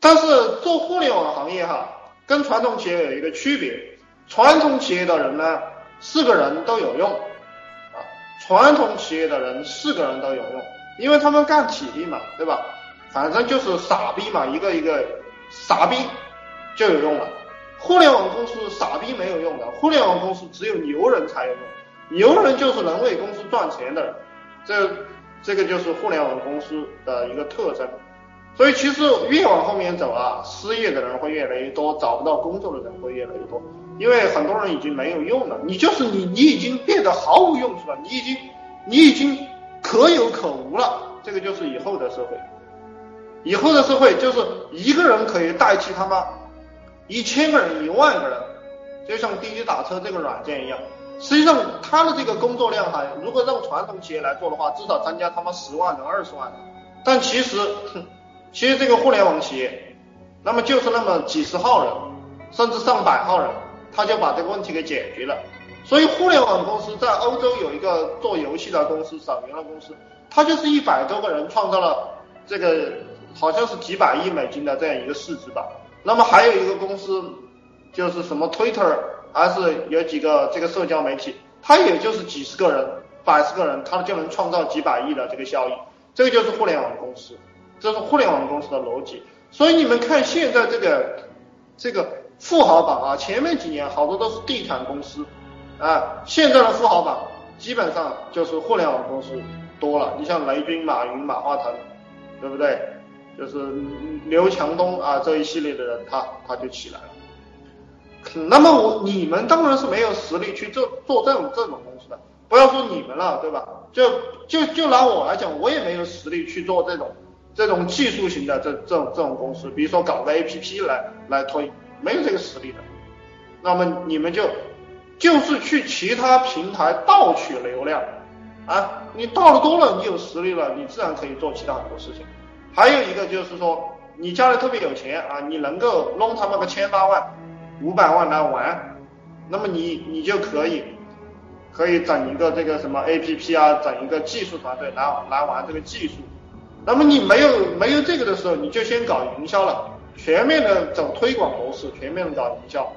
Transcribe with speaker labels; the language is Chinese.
Speaker 1: 但是做互联网行业哈，跟传统企业有一个区别，传统企业的人呢，四个人都有用啊，传统企业的人四个人都有用，因为他们干体力嘛，对吧？反正就是傻逼嘛，一个一个傻逼就有用了。互联网公司傻逼没有用的，互联网公司只有牛人才有用，牛人就是能为公司赚钱的人，这这个就是互联网公司的一个特征。所以其实越往后面走啊，失业的人会越来越多，找不到工作的人会越来越多，因为很多人已经没有用了。你就是你，你已经变得毫无用处了，你已经你已经可有可无了。这个就是以后的社会，以后的社会就是一个人可以代替他妈一千个人、一万个人，就像滴滴打车这个软件一样。实际上，他的这个工作量哈，如果让传统企业来做的话，至少增加他妈十万人、二十万人。但其实，其实这个互联网企业，那么就是那么几十号人，甚至上百号人，他就把这个问题给解决了。所以互联网公司在欧洲有一个做游戏的公司，手游的公司，它就是一百多个人创造了这个好像是几百亿美金的这样一个市值吧。那么还有一个公司就是什么 Twitter，还是有几个这个社交媒体，它也就是几十个人、百十个人，它就能创造几百亿的这个效益。这个就是互联网公司。这是互联网公司的逻辑，所以你们看现在这个这个富豪榜啊，前面几年好多都是地产公司啊，现在的富豪榜基本上就是互联网公司多了。你像雷军、马云、马化腾，对不对？就是刘强东啊这一系列的人，他他就起来了。那么我你们当然是没有实力去做做这种这种公司的，不要说你们了，对吧？就就就拿我来讲，我也没有实力去做这种。这种技术型的这这种这种公司，比如说搞个 A P P 来来推，没有这个实力的，那么你们就就是去其他平台盗取流量啊，你盗的多了，你有实力了，你自然可以做其他很多事情。还有一个就是说，你家里特别有钱啊，你能够弄他妈个千八万、五百万来玩，那么你你就可以可以整一个这个什么 A P P 啊，整一个技术团队来来玩这个技术。那么你没有没有这个的时候，你就先搞营销了，全面的走推广模式，全面的搞营销。